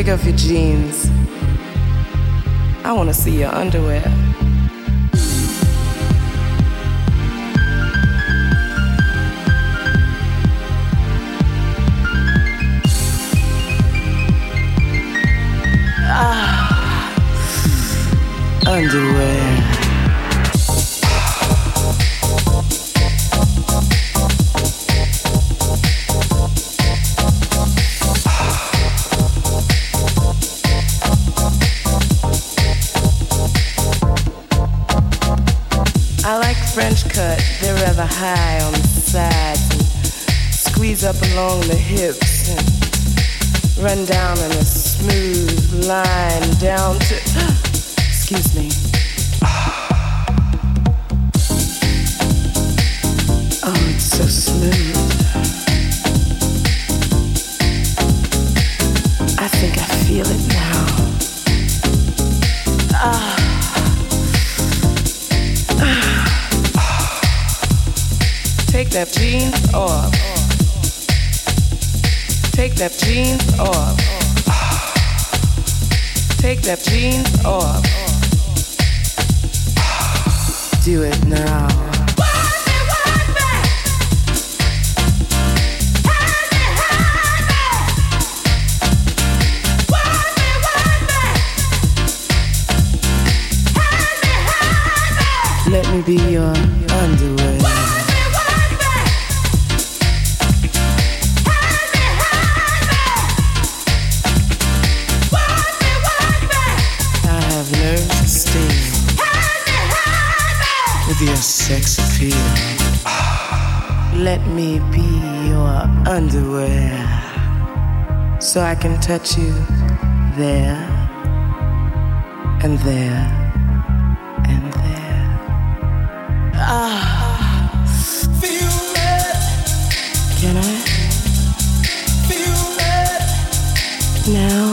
Take off your jeans. I want to see your underwear. up along the hips and run down in a smooth line down to, excuse me. Step jeans off. Do it. Touch you there and there and there. Ah, feel it. Can I? Feel it. Now.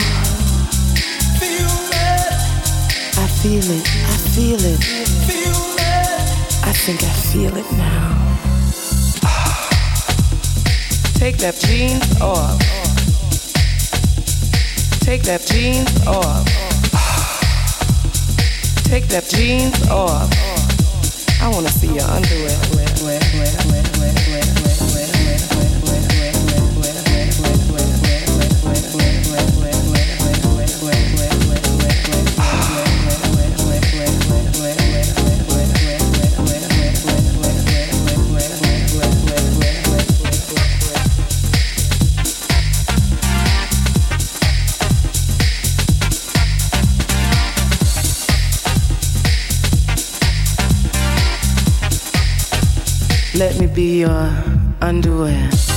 Feel it. I feel it. I feel it. Think I feel it now. Take that jeans off. Take that jeans off. Take that jeans off. I wanna see your underwear. be your underwear.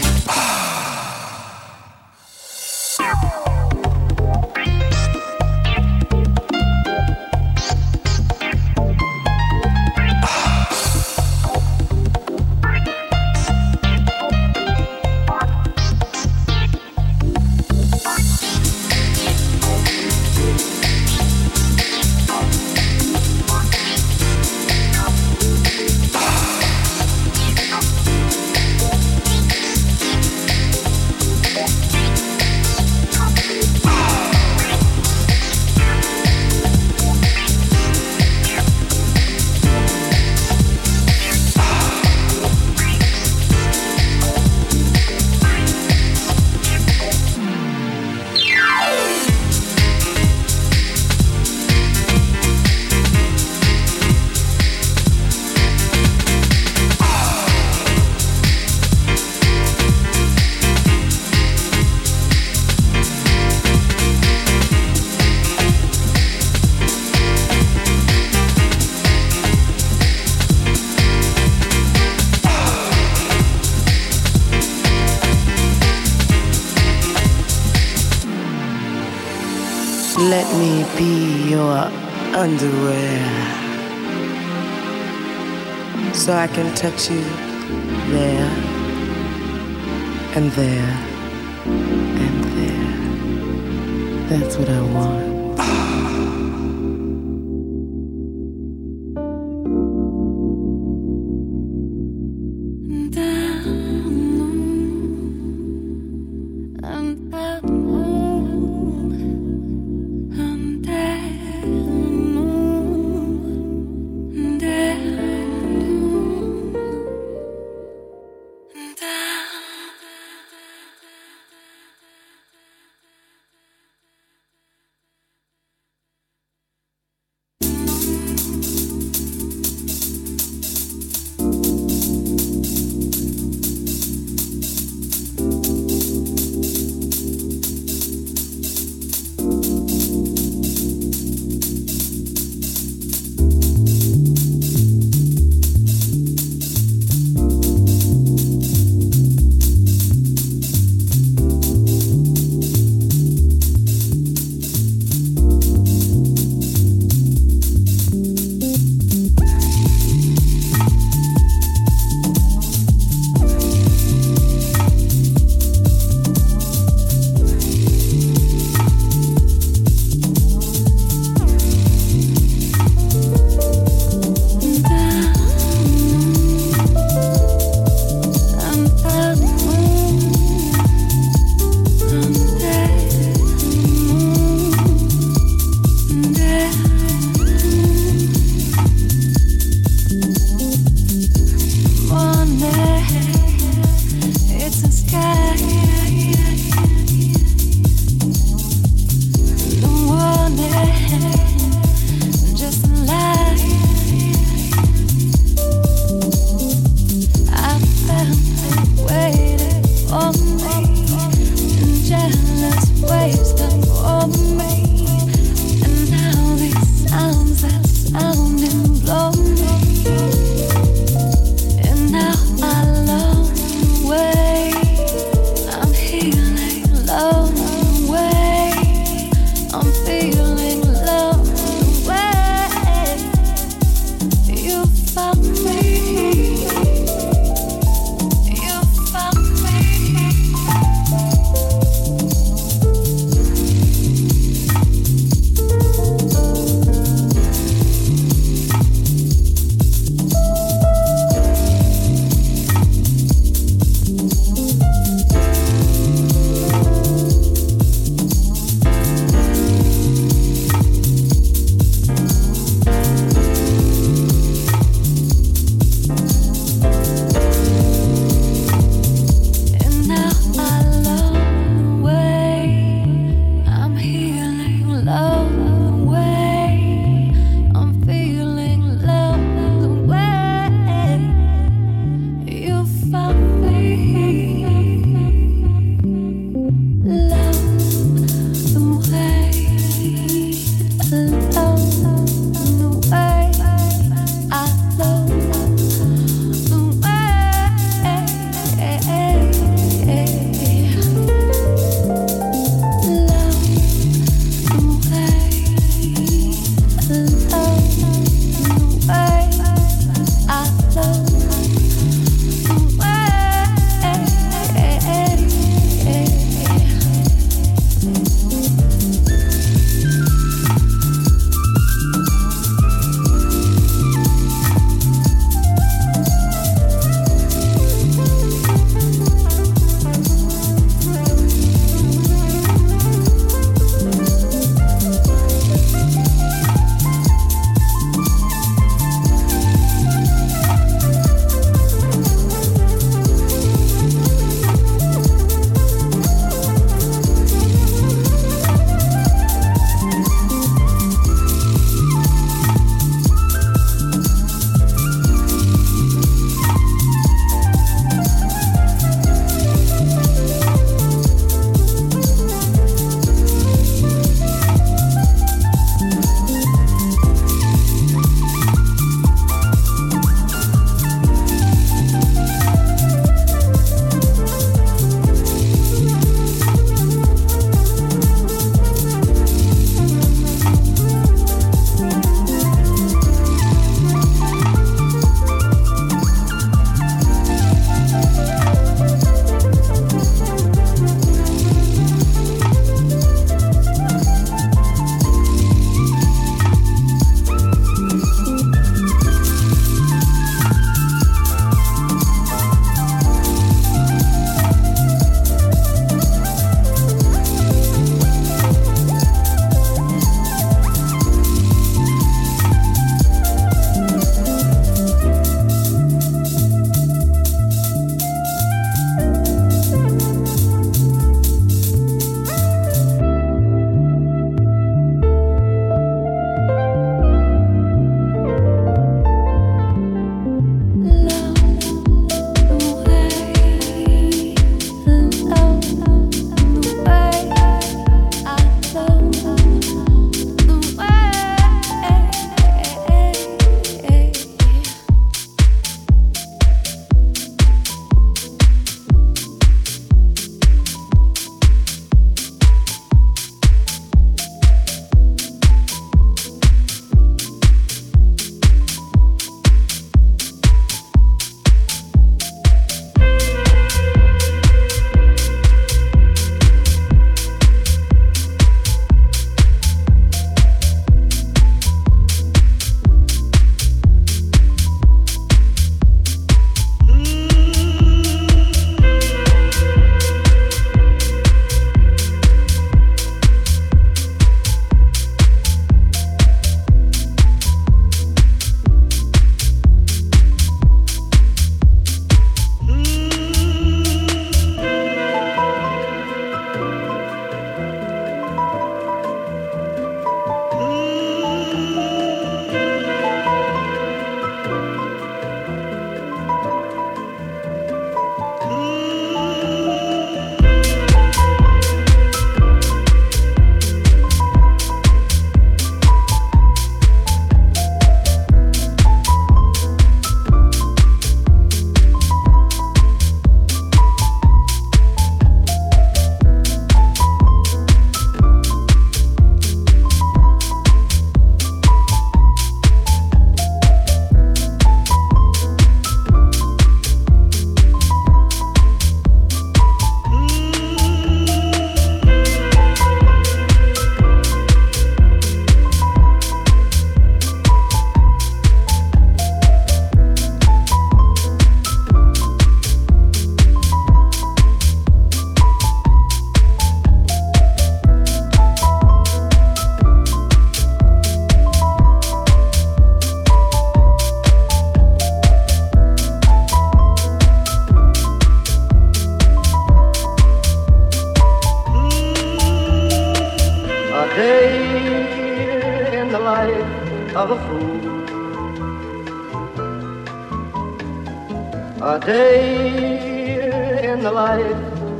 underwear so I can touch you there and there and there. That's what I want.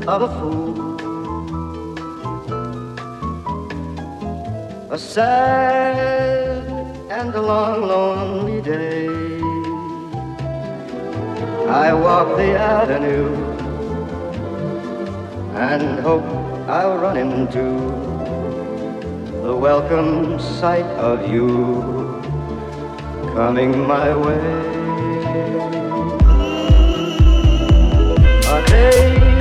of a fool. A sad and a long, lonely day. I walk the avenue and hope I'll run into the welcome sight of you coming my way. A day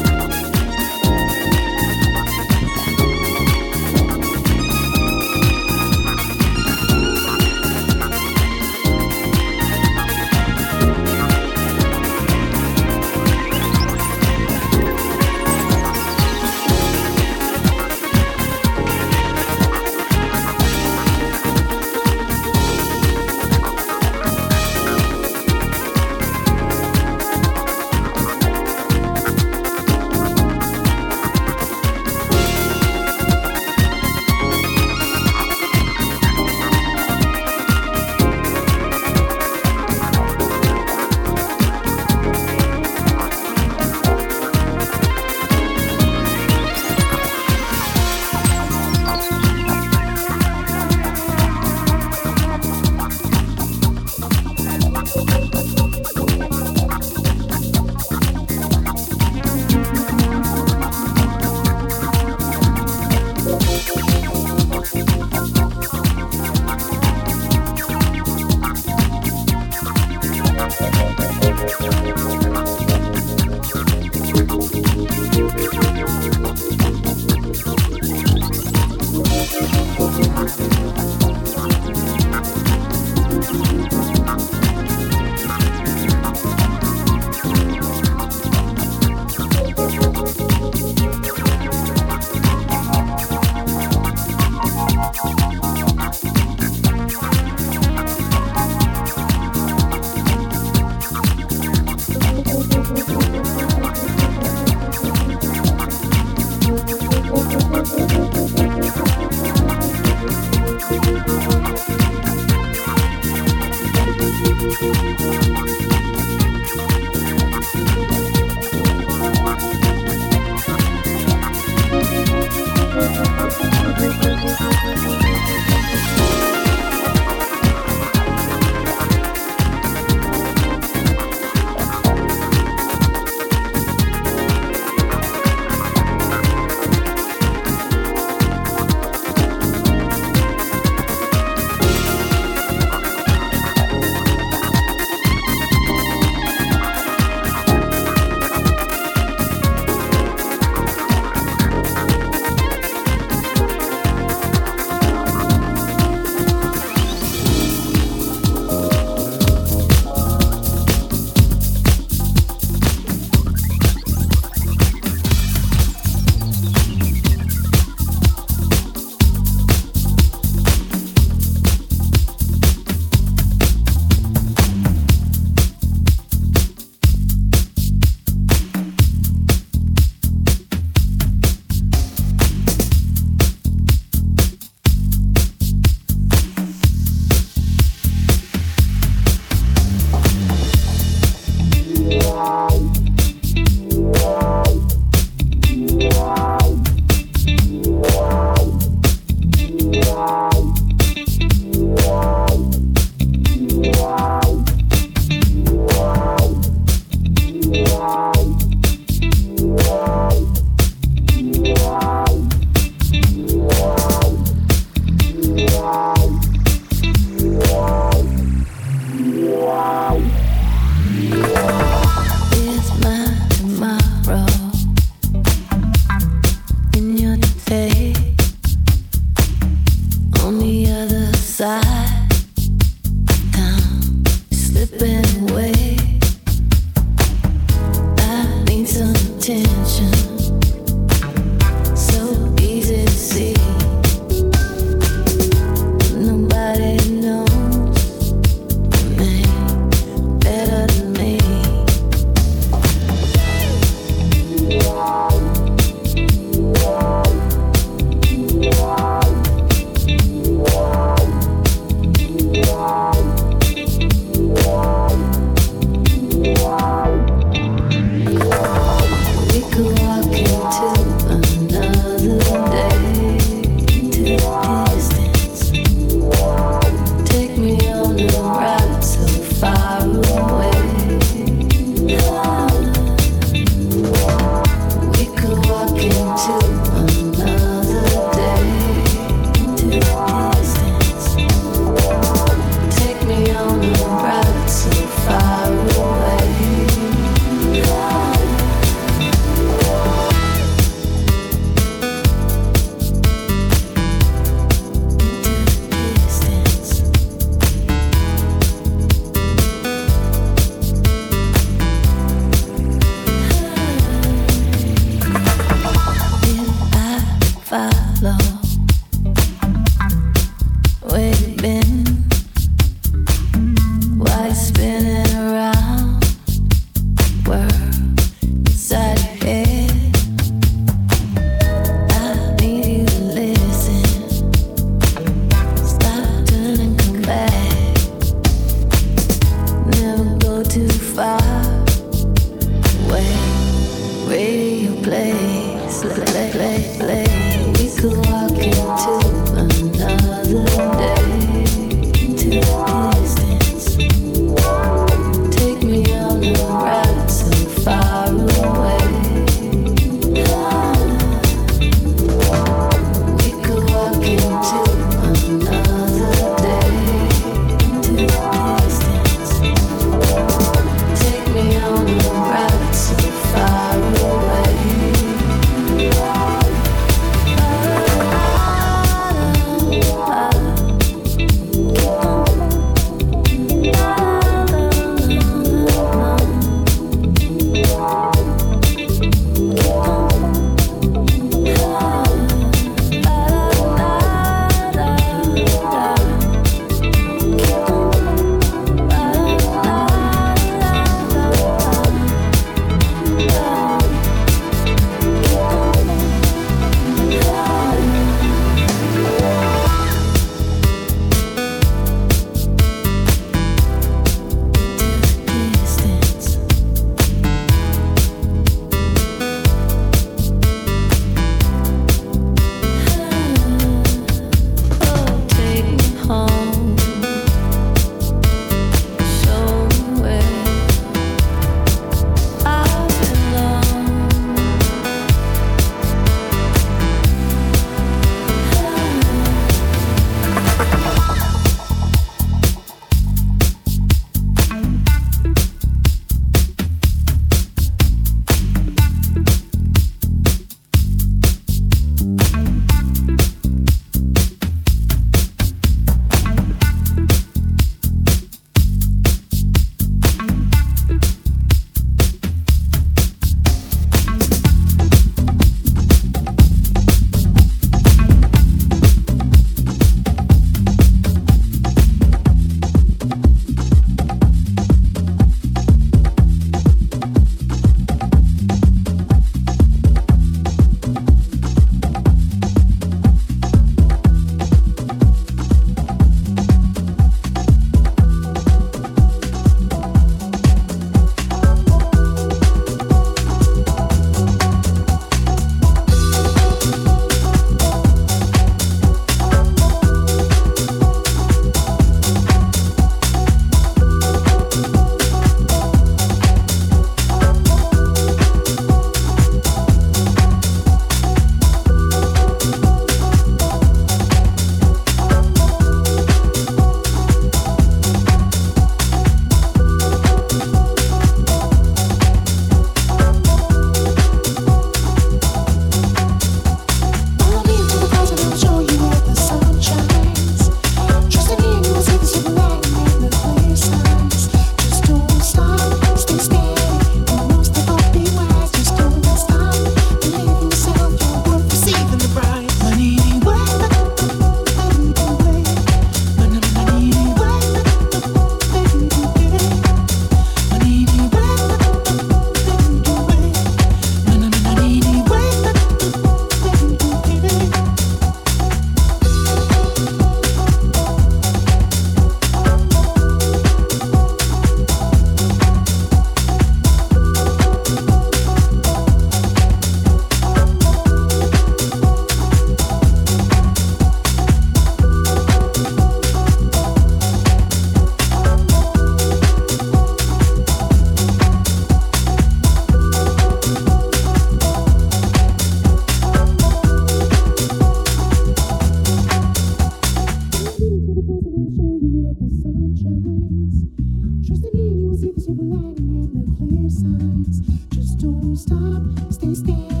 Just don't stop, stay still.